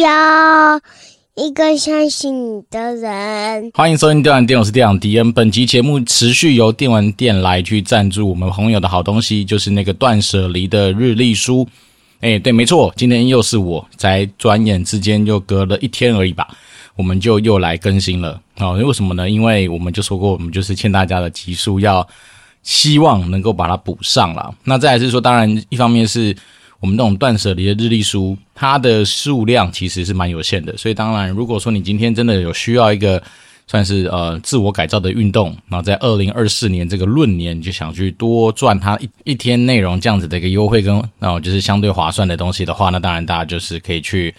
要一个相信你的人。欢迎收听电玩店，我是店长迪恩。本集节目持续由电玩店来去赞助我们朋友的好东西，就是那个断舍离的日历书。哎，对，没错，今天又是我，在转眼之间又隔了一天而已吧，我们就又来更新了。哦，为什么呢？因为我们就说过，我们就是欠大家的集数要。希望能够把它补上了。那再来是说，当然一方面是我们那种断舍离的日历书，它的数量其实是蛮有限的。所以当然，如果说你今天真的有需要一个算是呃自我改造的运动，然后在二零二四年这个闰年就想去多赚它一一天内容这样子的一个优惠跟然后就是相对划算的东西的话，那当然大家就是可以去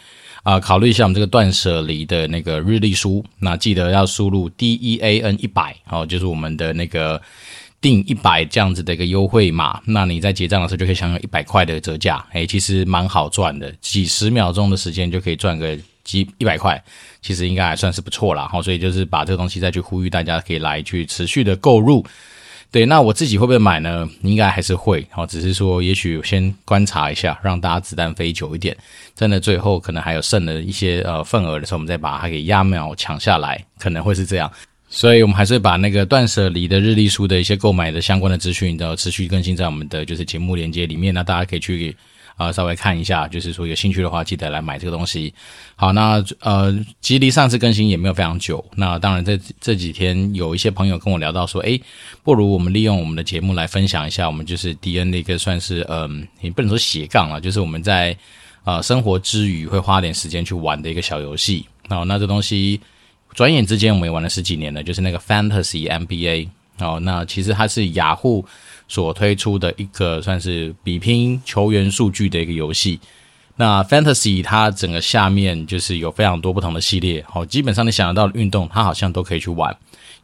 啊、考虑一下我们这个断舍离的那个日历书。那记得要输入 D E A N 一百，哦，就是我们的那个。定一百这样子的一个优惠码，那你在结账的时候就可以享有一百块的折价，诶，其实蛮好赚的，几十秒钟的时间就可以赚个几一百块，其实应该还算是不错啦。好，所以就是把这个东西再去呼吁大家可以来去持续的购入。对，那我自己会不会买呢？应该还是会，好，只是说也许先观察一下，让大家子弹飞久一点，真的最后可能还有剩的一些呃份额的时候，我们再把它给压秒抢下来，可能会是这样。所以，我们还是把那个断舍离的日历书的一些购买的相关的资讯，都持续更新在我们的就是节目连接里面。那大家可以去啊、稍微看一下，就是说有兴趣的话，记得来买这个东西。好，那呃，其实离上次更新也没有非常久。那当然，在这几天有一些朋友跟我聊到说，诶，不如我们利用我们的节目来分享一下，我们就是 DN 的一个算是嗯，也不能说斜杠了，就是我们在呃生活之余会花点时间去玩的一个小游戏。好，那这东西。转眼之间，我们也玩了十几年了，就是那个 Fantasy NBA 哦。那其实它是雅虎所推出的一个算是比拼球员数据的一个游戏。那 Fantasy 它整个下面就是有非常多不同的系列，哦，基本上你想得到的运动，它好像都可以去玩。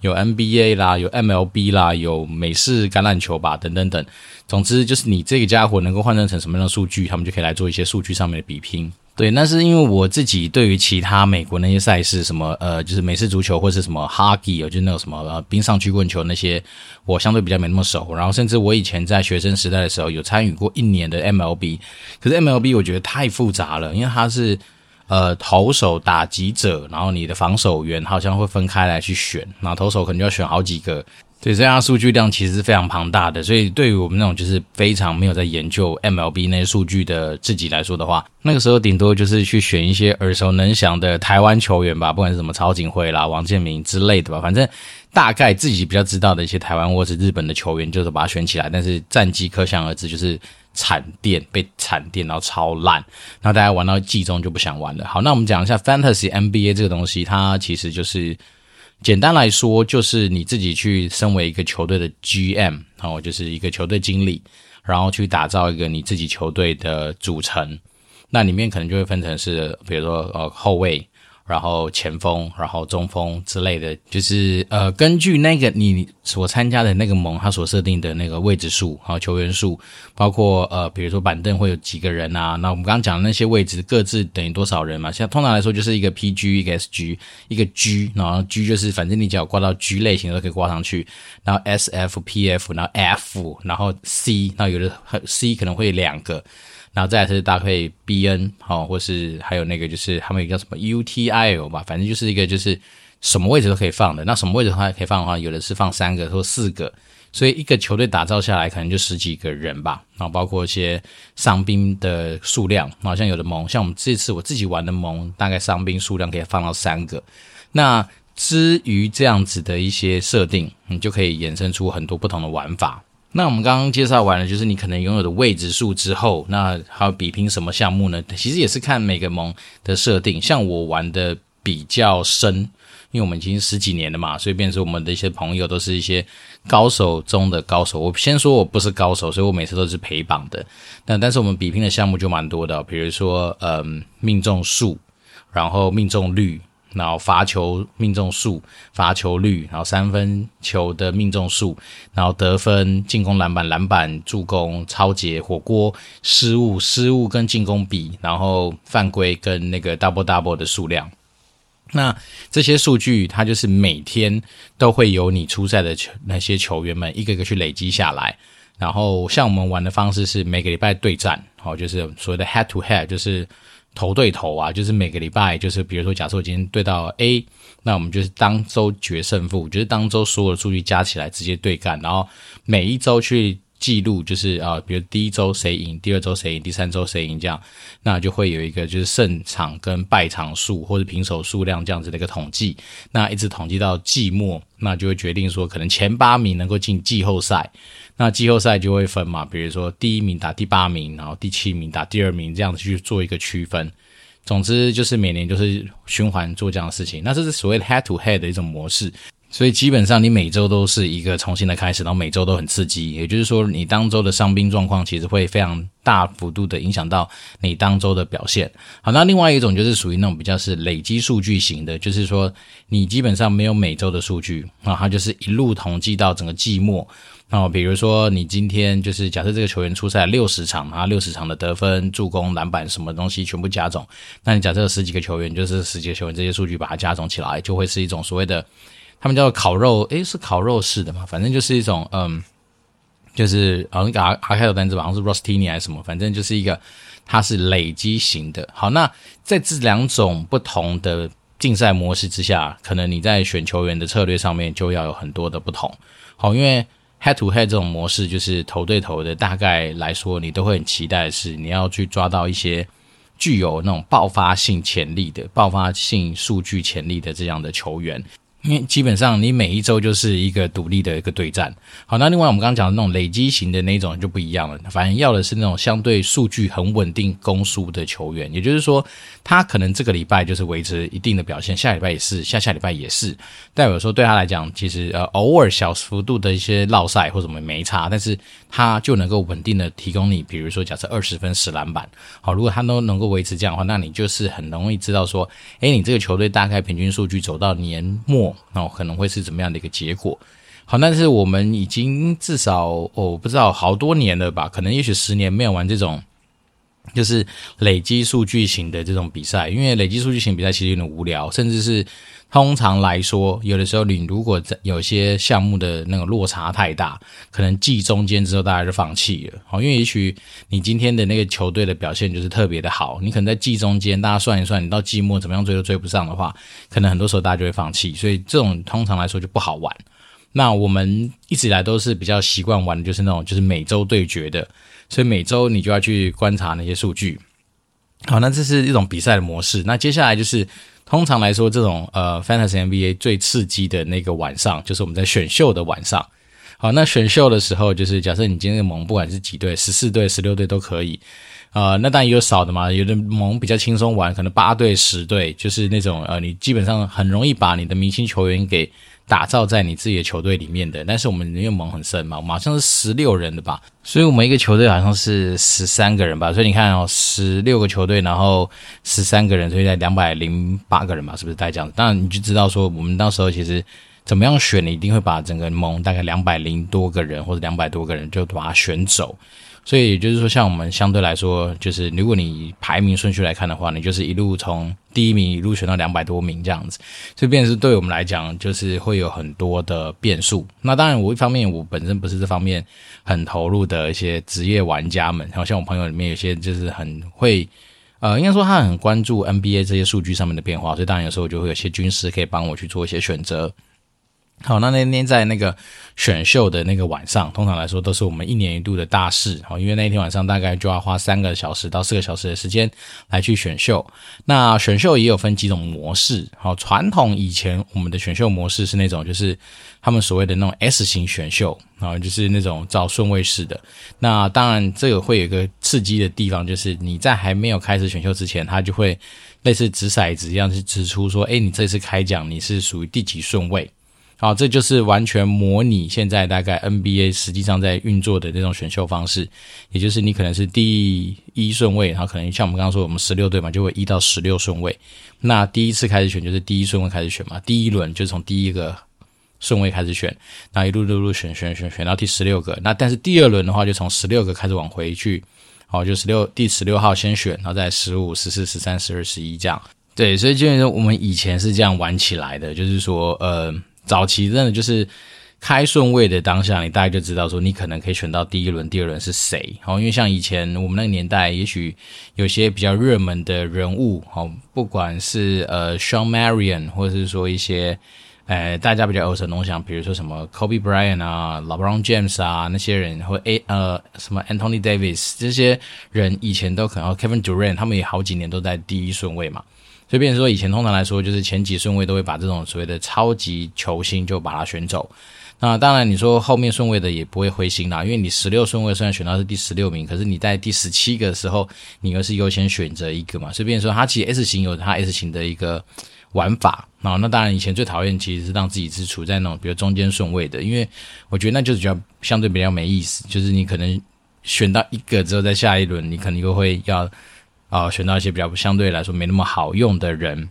有 NBA 啦，有 MLB 啦，有美式橄榄球吧，等等等。总之就是你这个家伙能够换算成什么样的数据，他们就可以来做一些数据上面的比拼。对，那是因为我自己对于其他美国那些赛事，什么呃，就是美式足球或是什么 hockey，就那种什么呃冰上曲棍球那些，我相对比较没那么熟。然后甚至我以前在学生时代的时候有参与过一年的 MLB，可是 MLB 我觉得太复杂了，因为它是呃投手、打击者，然后你的防守员好像会分开来去选，那投手可能就要选好几个。对，这样数据量其实是非常庞大的，所以对于我们那种就是非常没有在研究 MLB 那些数据的自己来说的话，那个时候顶多就是去选一些耳熟能详的台湾球员吧，不管是什么曹锦辉啦、王建民之类的吧，反正大概自己比较知道的一些台湾或是日本的球员，就是把它选起来。但是战绩可想而知，就是惨电被惨电，然后超烂，然后大家玩到季中就不想玩了。好，那我们讲一下 Fantasy NBA 这个东西，它其实就是。简单来说，就是你自己去身为一个球队的 GM，然后就是一个球队经理，然后去打造一个你自己球队的组成。那里面可能就会分成是，比如说呃后卫。然后前锋，然后中锋之类的，就是呃，根据那个你所参加的那个盟，他所设定的那个位置数，还有球员数，包括呃，比如说板凳会有几个人啊？那我们刚刚讲的那些位置各自等于多少人嘛？像通常来说就是一个 PG，一个 SG，一个 G，然后 G 就是反正你只要挂到 G 类型都可以挂上去，然后 SF、PF，然后 F，然后 C，那有的 C 可能会两个。然后再是搭配 BN 哦，或是还有那个就是他们有个叫什么 UTIL 吧，反正就是一个就是什么位置都可以放的。那什么位置的话可以放的话，有的是放三个或四个，所以一个球队打造下来可能就十几个人吧。然后包括一些伤兵的数量，好像有的盟，像我们这次我自己玩的盟，大概伤兵数量可以放到三个。那至于这样子的一些设定，你就可以衍生出很多不同的玩法。那我们刚刚介绍完了，就是你可能拥有的位置数之后，那还有比拼什么项目呢？其实也是看每个盟的设定。像我玩的比较深，因为我们已经十几年了嘛，所以变成我们的一些朋友都是一些高手中的高手。我先说我不是高手，所以我每次都是陪榜的。那但是我们比拼的项目就蛮多的，比如说嗯，命中数，然后命中率。然后罚球命中数、罚球率，然后三分球的命中数，然后得分、进攻篮板、篮板、助攻、抄截、火锅、失误、失误跟进攻比，然后犯规跟那个 double double 的数量。那这些数据，它就是每天都会有你出赛的球那些球员们一个个去累积下来。然后像我们玩的方式是每个礼拜对战，好，就是所谓的 head to head，就是头对头啊，就是每个礼拜就是比如说假设我今天对到 A，那我们就是当周决胜负，就是当周所有的数据加起来直接对干，然后每一周去。记录就是啊，比如第一周谁赢，第二周谁赢，第三周谁赢这样，那就会有一个就是胜场跟败场数或者平手数量这样子的一个统计，那一直统计到季末，那就会决定说可能前八名能够进季后赛，那季后赛就会分嘛，比如说第一名打第八名，然后第七名打第二名这样子去做一个区分。总之就是每年就是循环做这样的事情，那这是所谓的 head to head 的一种模式。所以基本上你每周都是一个重新的开始，然后每周都很刺激。也就是说，你当周的伤兵状况其实会非常大幅度的影响到你当周的表现。好，那另外一种就是属于那种比较是累积数据型的，就是说你基本上没有每周的数据啊，它就是一路统计到整个季末。那比如说你今天就是假设这个球员出赛六十场，啊，六十场的得分、助攻、篮板什么东西全部加总，那你假设十几个球员，就是十几个球员这些数据把它加总起来，就会是一种所谓的。他们叫做烤肉，诶，是烤肉式的嘛？反正就是一种，嗯，就是好像阿阿开头单词吧，好像是 Rostini 还是什么，反正就是一个，它是累积型的。好，那在这两种不同的竞赛模式之下，可能你在选球员的策略上面就要有很多的不同。好，因为 head to head 这种模式就是头对头的，大概来说，你都会很期待是你要去抓到一些具有那种爆发性潜力的、爆发性数据潜力的这样的球员。因为基本上你每一周就是一个独立的一个对战。好，那另外我们刚刚讲的那种累积型的那种就不一样了，反正要的是那种相对数据很稳定、攻输的球员。也就是说，他可能这个礼拜就是维持一定的表现，下礼拜也是，下下礼拜也是。但有时候对他来讲，其实呃偶尔小幅度的一些落赛或什么没差，但是他就能够稳定的提供你，比如说假设二十分十篮板。好，如果他都能够维持这样的话，那你就是很容易知道说，诶，你这个球队大概平均数据走到年末。那可能会是怎么样的一个结果？好，但是我们已经至少哦，不知道好多年了吧？可能也许十年没有玩这种，就是累积数据型的这种比赛。因为累积数据型比赛其实有点无聊，甚至是通常来说，有的时候你如果在有些项目的那个落差太大，可能季中间之后大家就放弃了。哦，因为也许你今天的那个球队的表现就是特别的好，你可能在季中间大家算一算，你到季末怎么样追都追不上的话，可能很多时候大家就会放弃。所以这种通常来说就不好玩。那我们一直以来都是比较习惯玩的就是那种就是每周对决的，所以每周你就要去观察那些数据。好，那这是一种比赛的模式。那接下来就是通常来说这种呃 Fantasy NBA 最刺激的那个晚上，就是我们在选秀的晚上。好，那选秀的时候就是假设你今天的盟不管是几队，十四队、十六队都可以。呃，那当然也有少的嘛，有的盟比较轻松玩，可能八队、十队，就是那种呃，你基本上很容易把你的明星球员给。打造在你自己的球队里面的，但是我们因为盟很深嘛，我们好像是十六人的吧，所以我们一个球队好像是十三个人吧，所以你看哦，十六个球队，然后十三个人，所以在两百零八个人嘛，是不是带这样子？当然你就知道说，我们到时候其实怎么样选，你一定会把整个盟大概两百零多个人或者两百多个人就把它选走。所以也就是说，像我们相对来说，就是如果你排名顺序来看的话，你就是一路从第一名一路选到两百多名这样子。所以，变成是对我们来讲，就是会有很多的变数。那当然，我一方面我本身不是这方面很投入的一些职业玩家们，然后像我朋友里面有些就是很会，呃，应该说他很关注 NBA 这些数据上面的变化，所以当然有时候就会有些军师可以帮我去做一些选择。好，那那天在那个选秀的那个晚上，通常来说都是我们一年一度的大事。好，因为那一天晚上大概就要花三个小时到四个小时的时间来去选秀。那选秀也有分几种模式。好，传统以前我们的选秀模式是那种，就是他们所谓的那种 S 型选秀，啊，就是那种照顺位式的。那当然这个会有一个刺激的地方，就是你在还没有开始选秀之前，他就会类似掷骰子一样去指出说，诶，你这次开奖你是属于第几顺位。好，这就是完全模拟现在大概 NBA 实际上在运作的这种选秀方式，也就是你可能是第一顺位，然后可能像我们刚刚说，我们十六队嘛，就会一到十六顺位。那第一次开始选就是第一顺位开始选嘛，第一轮就从第一个顺位开始选，那一路路路选选选选到第十六个。那但是第二轮的话，就从十六个开始往回去，好，就十六第十六号先选，然后再十五、十四、十三、十二、十一这样。对，所以基本上我们以前是这样玩起来的，就是说，呃。早期真的就是开顺位的当下，你大概就知道说，你可能可以选到第一轮、第二轮是谁。好，因为像以前我们那个年代，也许有些比较热门的人物，好，不管是呃 Shawn Marion，或者是说一些呃大家比较耳熟能详，比如说什么 Kobe Bryant 啊、LeBron James 啊那些人，或 A 呃什么 Anthony Davis 这些人，以前都可能 Kevin Durant，他们也好几年都在第一顺位嘛。所以变成说，以前通常来说，就是前几顺位都会把这种所谓的超级球星就把它选走。那当然，你说后面顺位的也不会灰心啦，因为你十六顺位虽然选到是第十六名，可是你在第十七个的时候，你又是优先选择一个嘛。所以变成说，它其实 S 型有它 S 型的一个玩法啊。那当然，以前最讨厌其实是让自己是处在那种比如中间顺位的，因为我觉得那就是比较相对比较没意思，就是你可能选到一个之后，在下一轮你可能又会要啊选到一些比较相对来说没那么好用的人。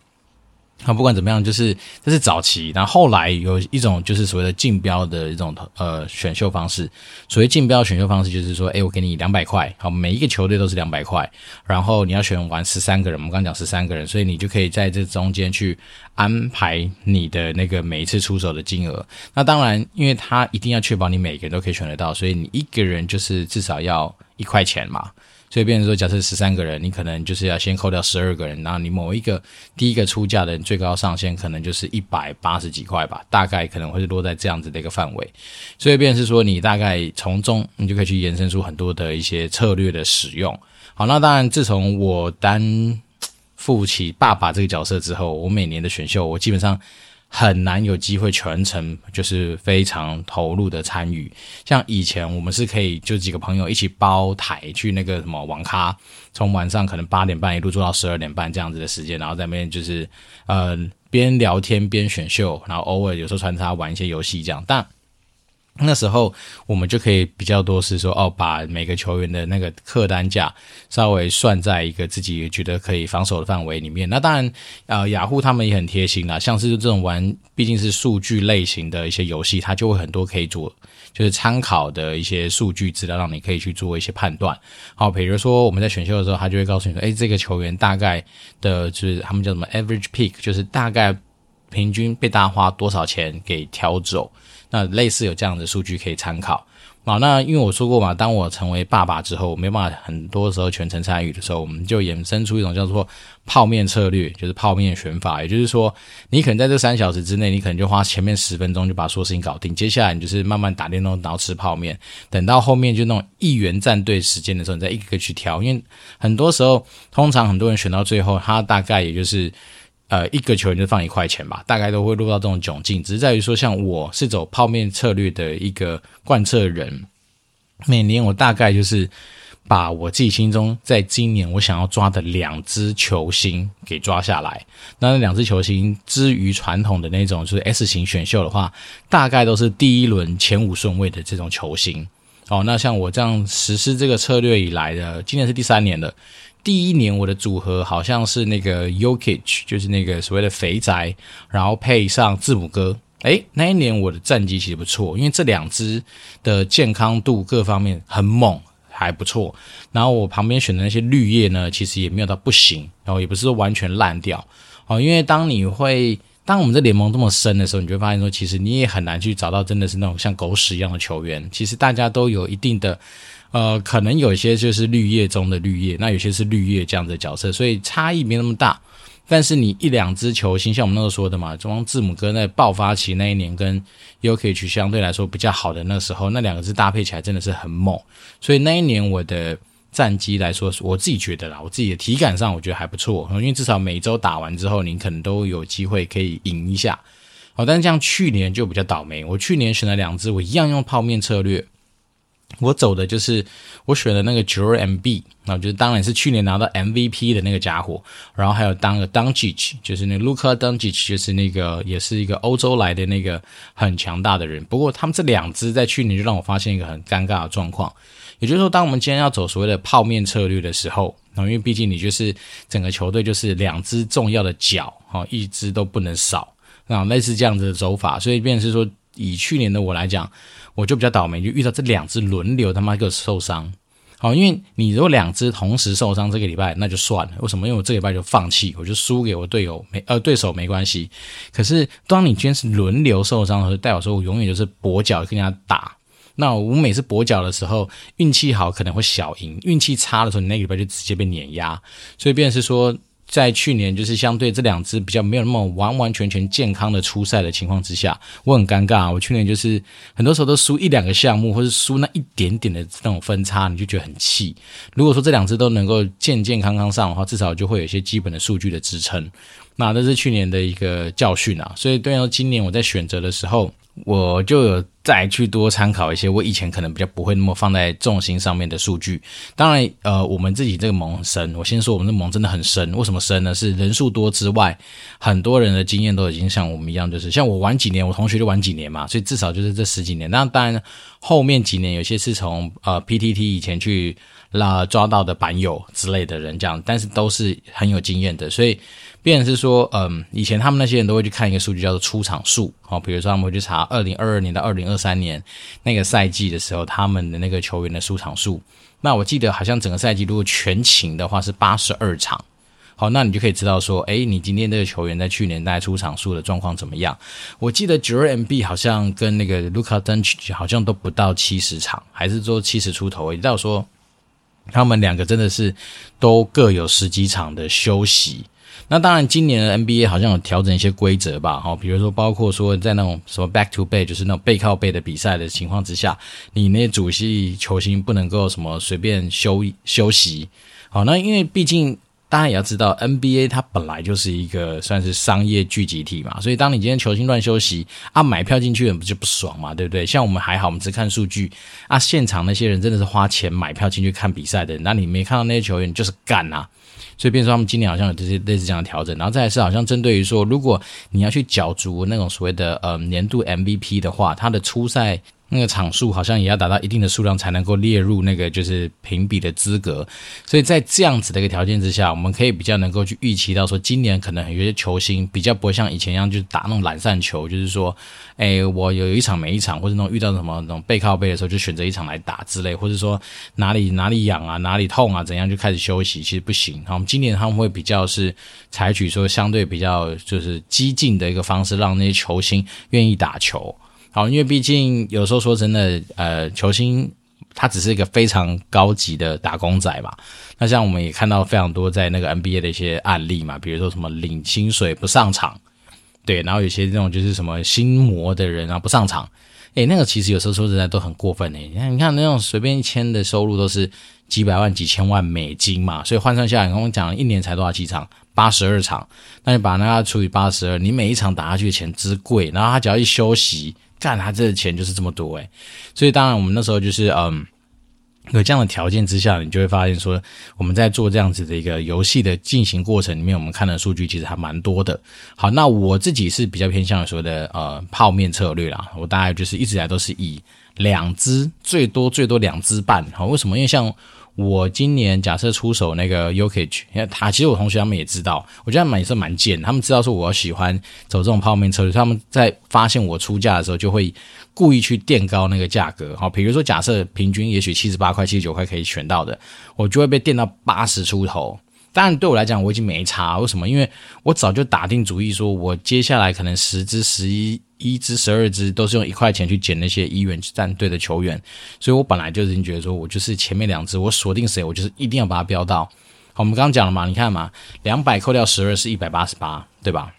那不管怎么样，就是这是早期，然后后来有一种就是所谓的竞标的一种呃选秀方式。所谓竞标选秀方式，就是说，诶，我给你两百块，好，每一个球队都是两百块，然后你要选完十三个人，我们刚刚讲十三个人，所以你就可以在这中间去安排你的那个每一次出手的金额。那当然，因为他一定要确保你每个人都可以选得到，所以你一个人就是至少要一块钱嘛。所以变成说，假设十三个人，你可能就是要先扣掉十二个人，然后你某一个第一个出价的人最高上限可能就是一百八十几块吧，大概可能会是落在这样子的一个范围。所以变成是说，你大概从中你就可以去延伸出很多的一些策略的使用。好，那当然，自从我担负起爸爸这个角色之后，我每年的选秀，我基本上。很难有机会全程就是非常投入的参与，像以前我们是可以就几个朋友一起包台去那个什么网咖，从晚上可能八点半一路做到十二点半这样子的时间，然后在那边就是呃边聊天边选秀，然后偶尔有时候穿插玩一些游戏这样，但。那时候我们就可以比较多是说哦，把每个球员的那个客单价稍微算在一个自己觉得可以防守的范围里面。那当然，呃，雅虎他们也很贴心啦，像是这种玩毕竟是数据类型的一些游戏，它就会很多可以做，就是参考的一些数据资料，让你可以去做一些判断。好，比如说我们在选秀的时候，他就会告诉你说，哎，这个球员大概的就是他们叫什么 average pick，就是大概平均被大家花多少钱给挑走。那类似有这样的数据可以参考好。那因为我说过嘛，当我成为爸爸之后，我没办法很多时候全程参与的时候，我们就衍生出一种叫做泡面策略，就是泡面选法。也就是说，你可能在这三小时之内，你可能就花前面十分钟就把所有事情搞定，接下来你就是慢慢打电动，然后吃泡面。等到后面就那种一元战队时间的时候，你再一个个去挑。因为很多时候，通常很多人选到最后，他大概也就是。呃，一个球员就放一块钱吧，大概都会落到这种窘境。只是在于说，像我是走泡面策略的一个贯彻人，每年我大概就是把我自己心中在今年我想要抓的两支球星给抓下来。那那两支球星之于传统的那种就是 S 型选秀的话，大概都是第一轮前五顺位的这种球星。哦，那像我这样实施这个策略以来的，今年是第三年了。第一年我的组合好像是那个 Jokic，就是那个所谓的肥宅，然后配上字母哥。诶，那一年我的战绩其实不错，因为这两支的健康度各方面很猛，还不错。然后我旁边选的那些绿叶呢，其实也没有到不行，然后也不是说完全烂掉。哦，因为当你会当我们这联盟这么深的时候，你就会发现说，其实你也很难去找到真的是那种像狗屎一样的球员。其实大家都有一定的。呃，可能有些就是绿叶中的绿叶，那有些是绿叶这样的角色，所以差异没那么大。但是你一两支球星，像我们那时候说的嘛，中央字母哥在爆发期那一年，跟 UK 区相对来说比较好的那时候，那两个字搭配起来真的是很猛。所以那一年我的战绩来说，我自己觉得啦，我自己的体感上我觉得还不错，因为至少每周打完之后，你可能都有机会可以赢一下。好，但是像去年就比较倒霉，我去年选了两支，我一样用泡面策略。我走的就是我选的那个 Joel Embiid，那就是当然是去年拿到 MVP 的那个家伙，然后还有当个 Doncic，就是那 Luka Doncic，就是那个也是一个欧洲来的那个很强大的人。不过他们这两支在去年就让我发现一个很尴尬的状况，也就是说，当我们今天要走所谓的泡面策略的时候，因为毕竟你就是整个球队就是两支重要的脚，哈，一支都不能少，那类似这样子的走法，所以变成是说，以去年的我来讲。我就比较倒霉，就遇到这两只轮流他妈给我受伤。好，因为你如果两只同时受伤，这个礼拜那就算了。为什么？因为我这个礼拜就放弃，我就输给我队友没呃对手没关系。可是当你今天是轮流受伤的时候，代表说我永远就是跛脚跟人家打。那我每次跛脚的时候，运气好可能会小赢，运气差的时候，你那个礼拜就直接被碾压。所以变是说。在去年，就是相对这两支比较没有那么完完全全健康的初赛的情况之下，我很尴尬。我去年就是很多时候都输一两个项目，或是输那一点点的那种分差，你就觉得很气。如果说这两只都能够健健康康上的话，至少就会有一些基本的数据的支撑。那这是去年的一个教训啊。所以对应今年我在选择的时候。我就有再去多参考一些我以前可能比较不会那么放在重心上面的数据。当然，呃，我们自己这个盟很深。我先说，我们的盟真的很深。为什么深呢？是人数多之外，很多人的经验都已经像我们一样，就是像我玩几年，我同学就玩几年嘛，所以至少就是这十几年。那当然，后面几年有些是从呃 PTT 以前去拉抓到的板友之类的人这样，但是都是很有经验的，所以。变成是说，嗯，以前他们那些人都会去看一个数据，叫做出场数，好，比如说他们会去查二零二二年到二零二三年那个赛季的时候，他们的那个球员的出场数。那我记得好像整个赛季如果全勤的话是八十二场，好，那你就可以知道说，诶，你今天这个球员在去年大概出场数的状况怎么样？我记得 Joel Embiid 好像跟那个 Luka Doncic 好像都不到七十场，还是说七十出头？也就是说，他们两个真的是都各有十几场的休息。那当然，今年的 NBA 好像有调整一些规则吧，哈，比如说包括说在那种什么 back to back，就是那种背靠背的比赛的情况之下，你那些主力球星不能够什么随便休休息，好，那因为毕竟大家也要知道，NBA 它本来就是一个算是商业聚集体嘛，所以当你今天球星乱休息啊，买票进去人不就不爽嘛，对不对？像我们还好，我们只看数据啊，现场那些人真的是花钱买票进去看比赛的，那你没看到那些球员就是干啊。所以，变成他们今年好像有这些类似这样的调整，然后再来是好像针对于说，如果你要去角逐那种所谓的呃年度 MVP 的话，他的初赛。那个场数好像也要达到一定的数量才能够列入那个就是评比的资格，所以在这样子的一个条件之下，我们可以比较能够去预期到说，今年可能有些球星比较不会像以前一样，就是打那种懒散球，就是说，哎，我有一场没一场，或者那种遇到什么那种背靠背的时候，就选择一场来打之类，或者说哪里哪里痒啊，哪里痛啊，怎样就开始休息，其实不行。好，我们今年他们会比较是采取说相对比较就是激进的一个方式，让那些球星愿意打球。好，因为毕竟有时候说真的，呃，球星他只是一个非常高级的打工仔嘛。那像我们也看到非常多在那个 NBA 的一些案例嘛，比如说什么领薪水不上场，对，然后有些这种就是什么心魔的人啊不上场，诶，那个其实有时候说实在都很过分诶。你看，你看那种随便一签的收入都是几百万、几千万美金嘛，所以换算下来，跟我讲一年才多少几场？八十二场，那你把那个除以八十二，你每一场打下去的钱之贵，然后他只要一休息。干他这个钱就是这么多诶，所以当然我们那时候就是嗯，有这样的条件之下，你就会发现说我们在做这样子的一个游戏的进行过程里面，我们看的数据其实还蛮多的。好，那我自己是比较偏向说的呃泡面策略啦，我大概就是一直以来都是以两支最多最多两支半。好，为什么？因为像。我今年假设出手那个 Jokic，因为他其实我同学他们也知道，我觉得他们也是蛮贱，他们知道说我喜欢走这种泡面策略，他们在发现我出价的时候就会故意去垫高那个价格，好，比如说假设平均也许七十八块、七十九块可以选到的，我就会被垫到八十出头。当然对我来讲我已经没差，为什么？因为我早就打定主意说，我接下来可能十支、十一。一支十二支都是用一块钱去捡那些一元战队的球员，所以我本来就已经觉得说，我就是前面两支我锁定谁，我就是一定要把它标到。好，我们刚刚讲了嘛，你看嘛，两百扣掉十二是一百八十八，对吧？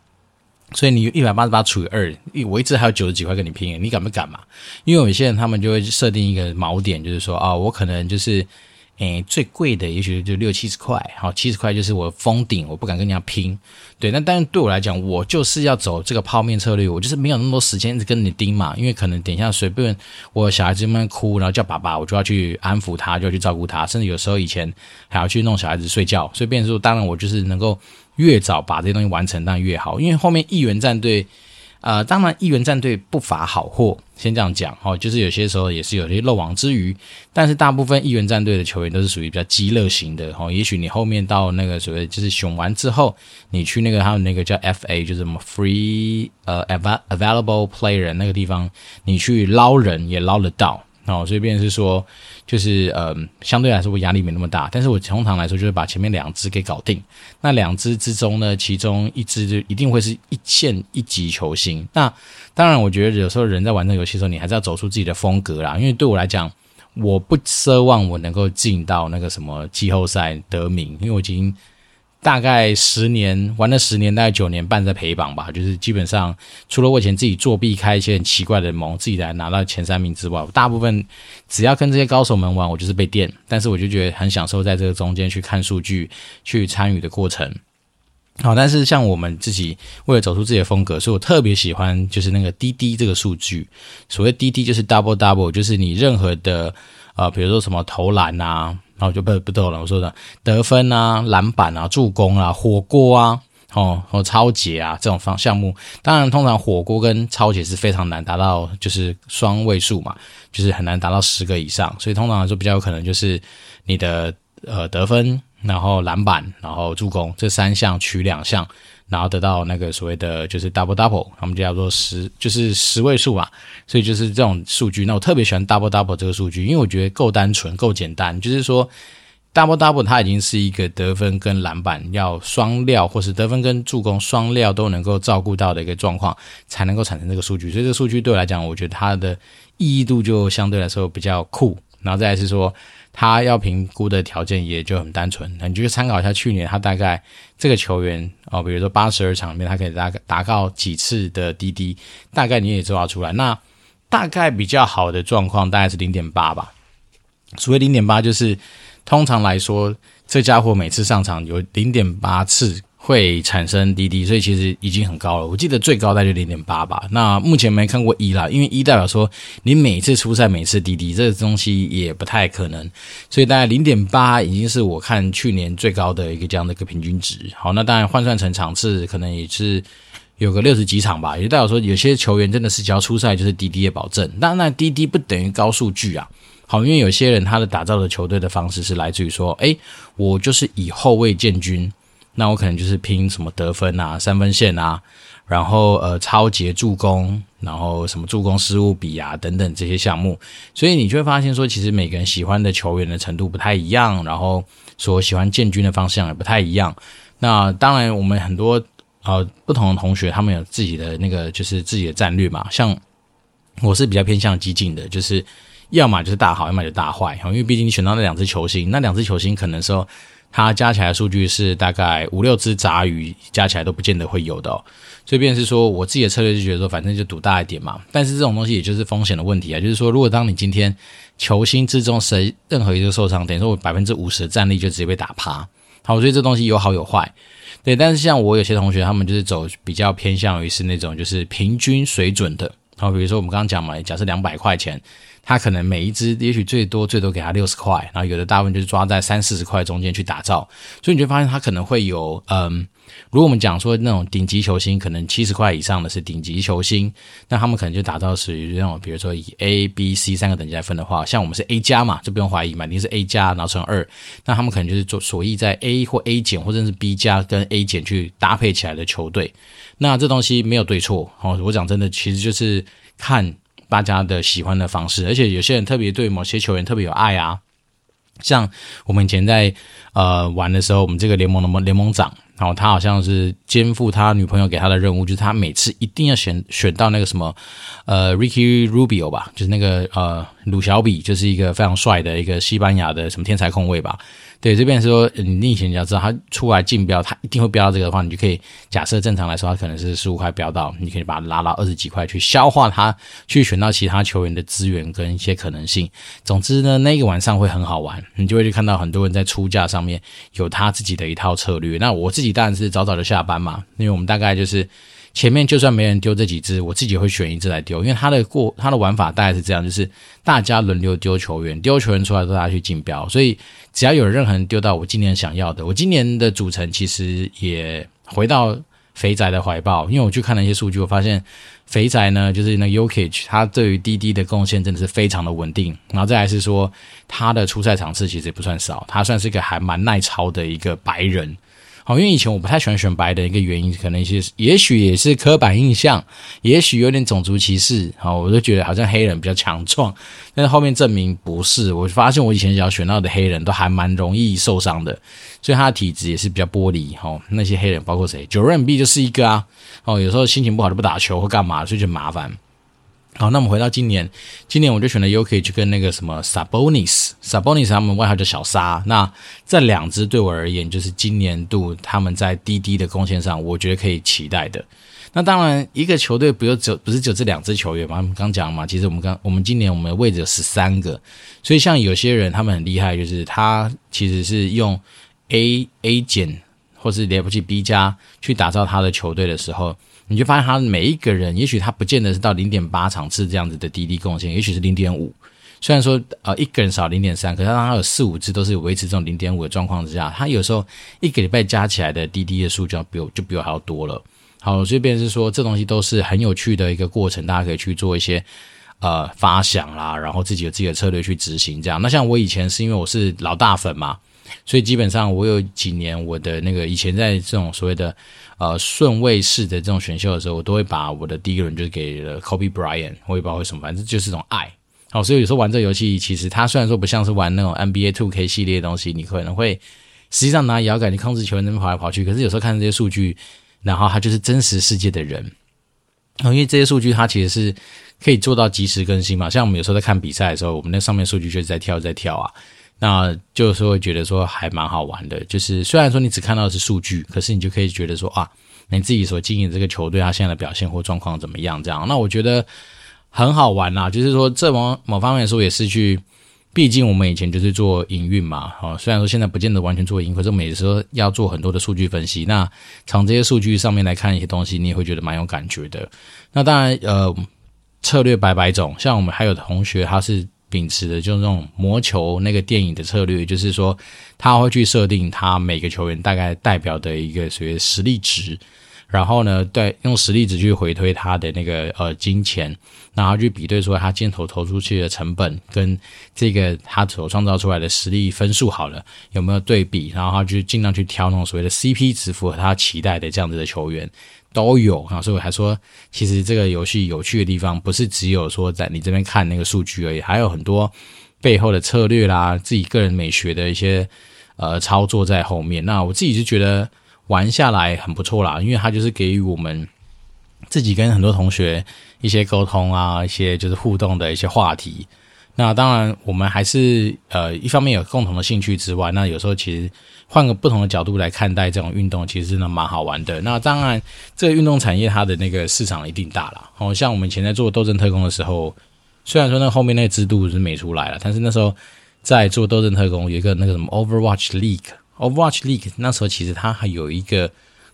所以你一百八十八除以二，我一直还有九十几块跟你拼，你敢不敢嘛？因为有些人他们就会设定一个锚点，就是说啊、我可能就是。诶，最贵的也许就六七十块，好，七十块就是我封顶，我不敢跟人家拼。对，那但是对我来讲，我就是要走这个泡面策略，我就是没有那么多时间一直跟你盯嘛，因为可能等一下随便我小孩子慢慢哭，然后叫爸爸，我就要去安抚他，就要去照顾他，甚至有时候以前还要去弄小孩子睡觉，所以变成说，当然我就是能够越早把这些东西完成，当然越好，因为后面一员战队。呃，当然，一员战队不乏好货，先这样讲哦，就是有些时候也是有些漏网之鱼，但是大部分一员战队的球员都是属于比较极乐型的哦。也许你后面到那个所谓就是选完之后，你去那个还有那个叫 FA，就是什么 Free 呃 Available Player 那个地方，你去捞人也捞得到。哦，所以变成是说，就是呃，相对来说我压力没那么大。但是我通常来说，就是把前面两支给搞定。那两支之中呢，其中一支就一定会是一线一级球星。那当然，我觉得有时候人在玩这个游戏的时候，你还是要走出自己的风格啦。因为对我来讲，我不奢望我能够进到那个什么季后赛得名，因为我已经。大概十年玩了十年，大概九年半在陪榜吧。就是基本上，除了我以前自己作弊开一些很奇怪的盟，自己来拿到前三名之外，大部分只要跟这些高手们玩，我就是被电。但是我就觉得很享受在这个中间去看数据、去参与的过程。好，但是像我们自己为了走出自己的风格，所以我特别喜欢就是那个滴滴这个数据。所谓滴滴就是 double double，就是你任何的呃，比如说什么投篮啊。然后就不不逗了，我说的得分啊、篮板啊、助攻啊、火锅啊、哦和抄截啊这种方项目，当然通常火锅跟抄截是非常难达到，就是双位数嘛，就是很难达到十个以上，所以通常来说比较有可能就是你的呃得分，然后篮板，然后助攻这三项取两项。然后得到那个所谓的就是 double double，他们就叫做十，就是十位数吧，所以就是这种数据。那我特别喜欢 double double 这个数据，因为我觉得够单纯、够简单。就是说 double double 它已经是一个得分跟篮板要双料，或是得分跟助攻双料都能够照顾到的一个状况，才能够产生这个数据。所以这个数据对我来讲，我觉得它的意义度就相对来说比较酷。然后再是说。他要评估的条件也就很单纯，那你就参考一下去年他大概这个球员哦，比如说八十二场里面，他可以达达到几次的滴滴大概你也知道出来。那大概比较好的状况大概是零点八吧。所谓零点八，就是通常来说，这家伙每次上场有零点八次。会产生滴滴所以其实已经很高了。我记得最高大概零点八吧。那目前没看过一啦，因为一代表说你每次出赛每次滴滴这个东西也不太可能，所以大概零点八已经是我看去年最高的一个这样的一个平均值。好，那当然换算成场次，可能也是有个六十几场吧。也代表说有些球员真的是只要出赛就是滴滴的保证。那，那滴滴不等于高数据啊。好，因为有些人他的打造的球队的方式是来自于说，诶，我就是以后卫建军。那我可能就是拼什么得分啊、三分线啊，然后呃超级助攻，然后什么助攻失误比啊等等这些项目，所以你就会发现说，其实每个人喜欢的球员的程度不太一样，然后所喜欢建军的方向也不太一样。那当然，我们很多呃不同的同学，他们有自己的那个就是自己的战略嘛。像我是比较偏向激进的，就是要么就是大好，要么就大坏。因为毕竟你选到那两支球星，那两支球星可能说。它加起来数据是大概五六只杂鱼加起来都不见得会有的哦，所以便是说我自己的策略就觉得说，反正就赌大一点嘛。但是这种东西也就是风险的问题啊，就是说如果当你今天球星之中谁任何一个受伤，等于说我百分之五十的战力就直接被打趴。好，所以这东西有好有坏，对。但是像我有些同学，他们就是走比较偏向于是那种就是平均水准的。好，比如说我们刚刚讲嘛，假设两百块钱。他可能每一支也许最多最多给他六十块，然后有的大部分就是抓在三四十块中间去打造，所以你就发现他可能会有，嗯，如果我们讲说那种顶级球星，可能七十块以上的是顶级球星，那他们可能就打造属于那种，比如说以 A、B、C 三个等级来分的话，像我们是 A 加嘛，就不用怀疑嘛，你是 A 加然后乘二，那他们可能就是做所以在 A 或 A 减或者是 B 加跟 A 减去搭配起来的球队，那这东西没有对错，哦，我讲真的，其实就是看。大家的喜欢的方式，而且有些人特别对某些球员特别有爱啊，像我们以前在呃玩的时候，我们这个联盟的联盟长，然后他好像是肩负他女朋友给他的任务，就是他每次一定要选选到那个什么呃 Ricky Rubio 吧，就是那个呃鲁小比，就是一个非常帅的一个西班牙的什么天才控卫吧。对，这边说你逆行，你要知道他出来竞标，他一定会标到这个的话，你就可以假设正常来说，他可能是十五块标到，你可以把它拉到二十几块去消化它，去选到其他球员的资源跟一些可能性。总之呢，那个晚上会很好玩，你就会去看到很多人在出价上面有他自己的一套策略。那我自己当然是早早就下班嘛，因为我们大概就是。前面就算没人丢这几只，我自己会选一只来丢，因为他的过他的玩法大概是这样，就是大家轮流丢球员，丢球员出来都大家去竞标，所以只要有任何人丢到我今年想要的，我今年的组成其实也回到肥宅的怀抱，因为我去看了一些数据，我发现肥宅呢就是那 Jokic 他对于滴滴的贡献真的是非常的稳定，然后再来是说他的出赛场次其实也不算少，他算是一个还蛮耐操的一个白人。好，因为以前我不太喜欢选白的一个原因，可能一些也许也是刻板印象，也许有点种族歧视。好，我就觉得好像黑人比较强壮，但是后面证明不是。我发现我以前只要选到的黑人都还蛮容易受伤的，所以他的体质也是比较玻璃。哈，那些黑人包括谁？Joel Embiid 就是一个啊。哦，有时候心情不好就不打球或干嘛，所以就麻烦。好，那我们回到今年，今年我就选了 UKE 去跟那个什么 Sabonis，Sabonis 他们外号叫小沙。那这两支对我而言，就是今年度他们在滴滴的贡献上，我觉得可以期待的。那当然，一个球队不就只不是只有这两支球员嘛？刚讲嘛，其实我们刚我们今年我们的位置有十三个，所以像有些人他们很厉害，就是他其实是用 A A 减或是了不起 B 加去打造他的球队的时候。你就发现他每一个人，也许他不见得是到零点八场次这样子的滴滴贡献，也许是零点五。虽然说呃一个人少零点三，可是当他有四五支都是维持这种零点五的状况之下，他有时候一个礼拜加起来的滴滴的数就要比我就比我还要多了。好，所以变是说这东西都是很有趣的一个过程，大家可以去做一些呃发想啦，然后自己有自己的策略去执行这样。那像我以前是因为我是老大粉嘛，所以基本上我有几年我的那个以前在这种所谓的。呃，顺位式的这种选秀的时候，我都会把我的第一个人就给了 Kobe Bryant，我也不知道为什么，反正就是一种爱。好，所以有时候玩这个游戏，其实它虽然说不像是玩那种 NBA 2K 系列的东西，你可能会实际上拿摇杆去控制球员那边跑来跑去，可是有时候看这些数据，然后它就是真实世界的人。因为这些数据它其实是可以做到及时更新嘛，像我们有时候在看比赛的时候，我们那上面数据就是在跳在跳啊。那就是会觉得说还蛮好玩的，就是虽然说你只看到是数据，可是你就可以觉得说啊，你自己所经营这个球队他现在的表现或状况怎么样？这样，那我觉得很好玩啦。就是说，这某某方面说也是去，毕竟我们以前就是做营运嘛，哦，虽然说现在不见得完全做营，可是每时候要做很多的数据分析。那从这些数据上面来看一些东西，你也会觉得蛮有感觉的。那当然，呃，策略百百种，像我们还有同学他是。秉持的就是那种魔球那个电影的策略，就是说他会去设定他每个球员大概代表的一个所谓实力值，然后呢，对，用实力值去回推他的那个呃金钱，然后去比对说他箭头投出去的成本跟这个他所创造出来的实力分数好了有没有对比，然后他就尽量去挑那种所谓的 CP 值符合他期待的这样子的球员。都有啊，所以我还说，其实这个游戏有趣的地方，不是只有说在你这边看那个数据而已，还有很多背后的策略啦，自己个人美学的一些呃操作在后面。那我自己就觉得玩下来很不错啦，因为它就是给予我们自己跟很多同学一些沟通啊，一些就是互动的一些话题。那当然，我们还是呃，一方面有共同的兴趣之外，那有时候其实换个不同的角度来看待这种运动，其实真的蛮好玩的。那当然，这个运动产业它的那个市场一定大了。哦，像我们以前在做斗阵特工的时候，虽然说那后面那个制度是没出来了，但是那时候在做斗阵特工有一个那个什么 Overwatch League Overwatch League 那时候其实它还有一个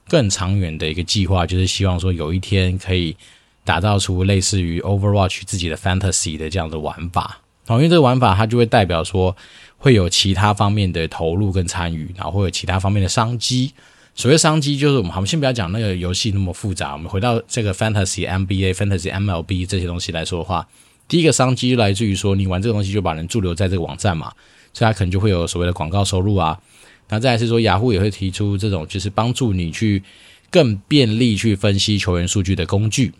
更长远的一个计划，就是希望说有一天可以打造出类似于 Overwatch 自己的 Fantasy 的这样的玩法。哦，因为这个玩法它就会代表说会有其他方面的投入跟参与，然后会有其他方面的商机。所谓商机，就是我们好，我们先不要讲那个游戏那么复杂，我们回到这个 Fantasy NBA、Fantasy MLB 这些东西来说的话，第一个商机来自于说你玩这个东西就把人驻留在这个网站嘛，所以它可能就会有所谓的广告收入啊。那再是说，雅虎也会提出这种就是帮助你去更便利去分析球员数据的工具。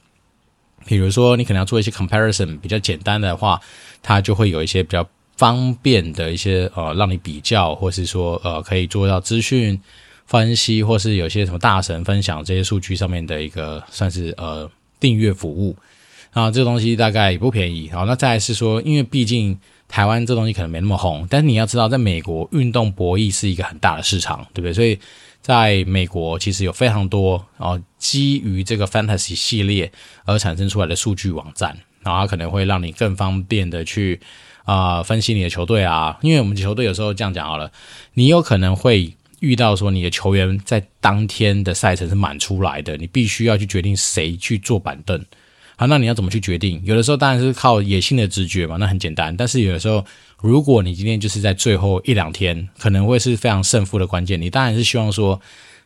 比如说，你可能要做一些 comparison，比较简单的话，它就会有一些比较方便的一些呃，让你比较，或是说呃，可以做到资讯分析，或是有些什么大神分享这些数据上面的一个算是呃订阅服务。啊，这个东西大概也不便宜。好，那再来是说，因为毕竟台湾这东西可能没那么红，但是你要知道，在美国运动博弈是一个很大的市场，对不对？所以。在美国，其实有非常多哦，基于这个 Fantasy 系列而产生出来的数据网站，然后它可能会让你更方便的去啊、分析你的球队啊，因为我们球队有时候这样讲好了，你有可能会遇到说你的球员在当天的赛程是满出来的，你必须要去决定谁去坐板凳。好，那你要怎么去决定？有的时候当然是靠野性的直觉嘛，那很简单。但是有的时候，如果你今天就是在最后一两天，可能会是非常胜负的关键。你当然是希望说，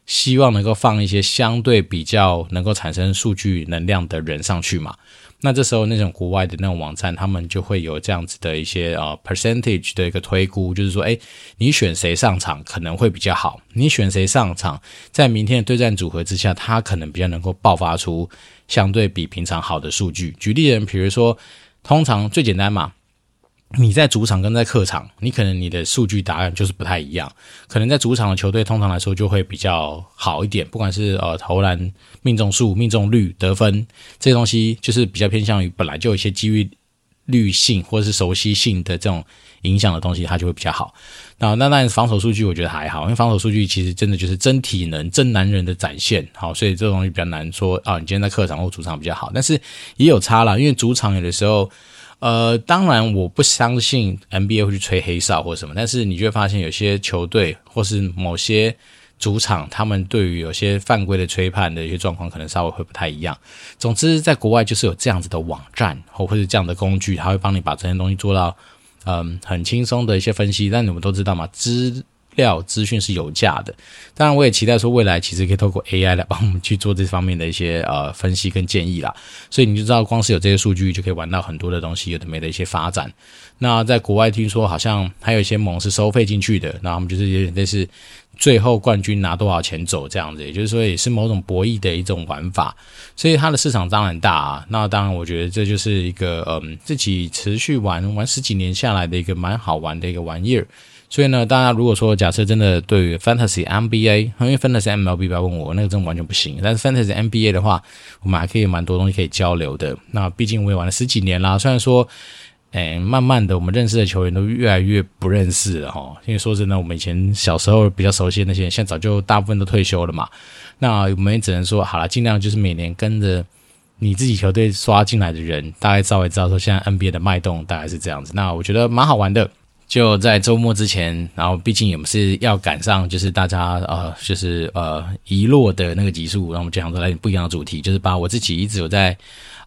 希望能够放一些相对比较能够产生数据能量的人上去嘛。那这时候，那种国外的那种网站，他们就会有这样子的一些呃 percentage 的一个推估，就是说，诶，你选谁上场可能会比较好，你选谁上场，在明天的对战组合之下，他可能比较能够爆发出相对比平常好的数据。举例人，比如说，通常最简单嘛。你在主场跟在客场，你可能你的数据答案就是不太一样。可能在主场的球队，通常来说就会比较好一点，不管是呃投篮命中数、命中率、得分这些东西，就是比较偏向于本来就有一些机遇率性或者是熟悉性的这种影响的东西，它就会比较好。那那当然防守数据我觉得还好，因为防守数据其实真的就是真体能、真男人的展现。好，所以这东西比较难说啊。你今天在客场或主场比较好，但是也有差啦，因为主场有的时候。呃，当然，我不相信 NBA 会去吹黑哨或什么，但是你就会发现有些球队或是某些主场，他们对于有些犯规的吹判的一些状况，可能稍微会不太一样。总之，在国外就是有这样子的网站或或者这样的工具，他会帮你把这些东西做到，嗯，很轻松的一些分析。但你们都知道嘛，知料资讯是有价的，当然我也期待说未来其实可以透过 AI 来帮我们去做这方面的一些呃分析跟建议啦，所以你就知道光是有这些数据就可以玩到很多的东西，有的没的一些发展。那在国外听说好像还有一些盟是收费进去的，那他们就是有点类似最后冠军拿多少钱走这样子，也就是说也是某种博弈的一种玩法，所以它的市场当然大啊。那当然我觉得这就是一个嗯自己持续玩玩十几年下来的一个蛮好玩的一个玩意儿。所以呢，大家如果说假设真的对于 Fantasy NBA，因为 Fantasy MLB 不要问我，那个真的完全不行。但是 Fantasy NBA 的话，我们还可以蛮多东西可以交流的。那毕竟我也玩了十几年啦，虽然说，哎，慢慢的我们认识的球员都越来越不认识了哈。因为说真的，我们以前小时候比较熟悉的那些人，现在早就大部分都退休了嘛。那我们也只能说，好了，尽量就是每年跟着你自己球队刷进来的人，大概稍微知道说现在 NBA 的脉动大概是这样子。那我觉得蛮好玩的。就在周末之前，然后毕竟也不是要赶上，就是大家呃，就是呃遗落的那个集数，然后我们就想说来点不一样的主题，就是把我自己一直有在。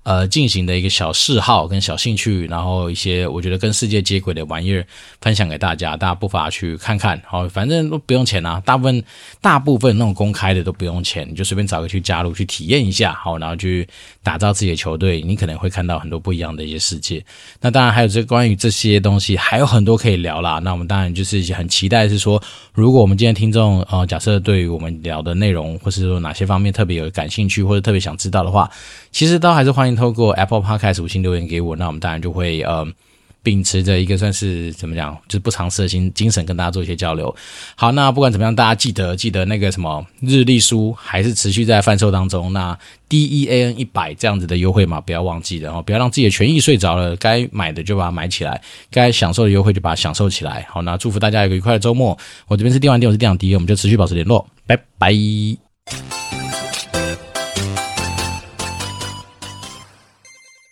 呃，进行的一个小嗜好跟小兴趣，然后一些我觉得跟世界接轨的玩意儿分享给大家，大家不妨去看看。好，反正都不用钱啊，大部分大部分那种公开的都不用钱，你就随便找个去加入去体验一下，好，然后去打造自己的球队，你可能会看到很多不一样的一些世界。那当然还有这关于这些东西还有很多可以聊啦。那我们当然就是很期待是说，如果我们今天听众呃，假设对于我们聊的内容，或是说哪些方面特别有感兴趣或者特别想知道的话，其实都还是欢迎。透过 Apple Podcast 五星留言给我，那我们当然就会呃秉持着一个算是怎么讲，就是不藏私的心精神跟大家做一些交流。好，那不管怎么样，大家记得记得那个什么日历书还是持续在贩售当中。那 D E A N 一百这样子的优惠码不要忘记了哦，不要让自己的权益睡着了。该买的就把它买起来，该享受的优惠就把它享受起来。好，那祝福大家有个愉快的周末。我这边是电玩店，我是店长迪，我们就持续保持联络，拜拜。